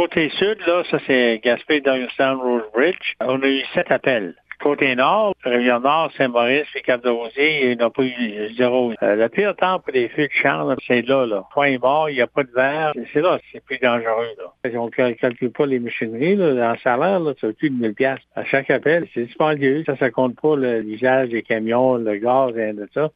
côté sud, là, ça c'est Gaspé, Douglastown, Rose Bridge. On a eu sept appels. Côté nord, Rivière-Nord, Saint-Maurice et Cap-de-Rosier, il n'a pas eu zéro. Euh, le pire temps pour les feux de chambre, c'est là, là. Point est mort, il n'y a pas de verre. C'est là, c'est plus dangereux, là. On ne calcule pas les machineries, là. En salaire, là, ça plus de 1000 piastres. À chaque appel, c'est dispendieux. Ça, ça compte pas l'usage des camions, le gaz et de ça.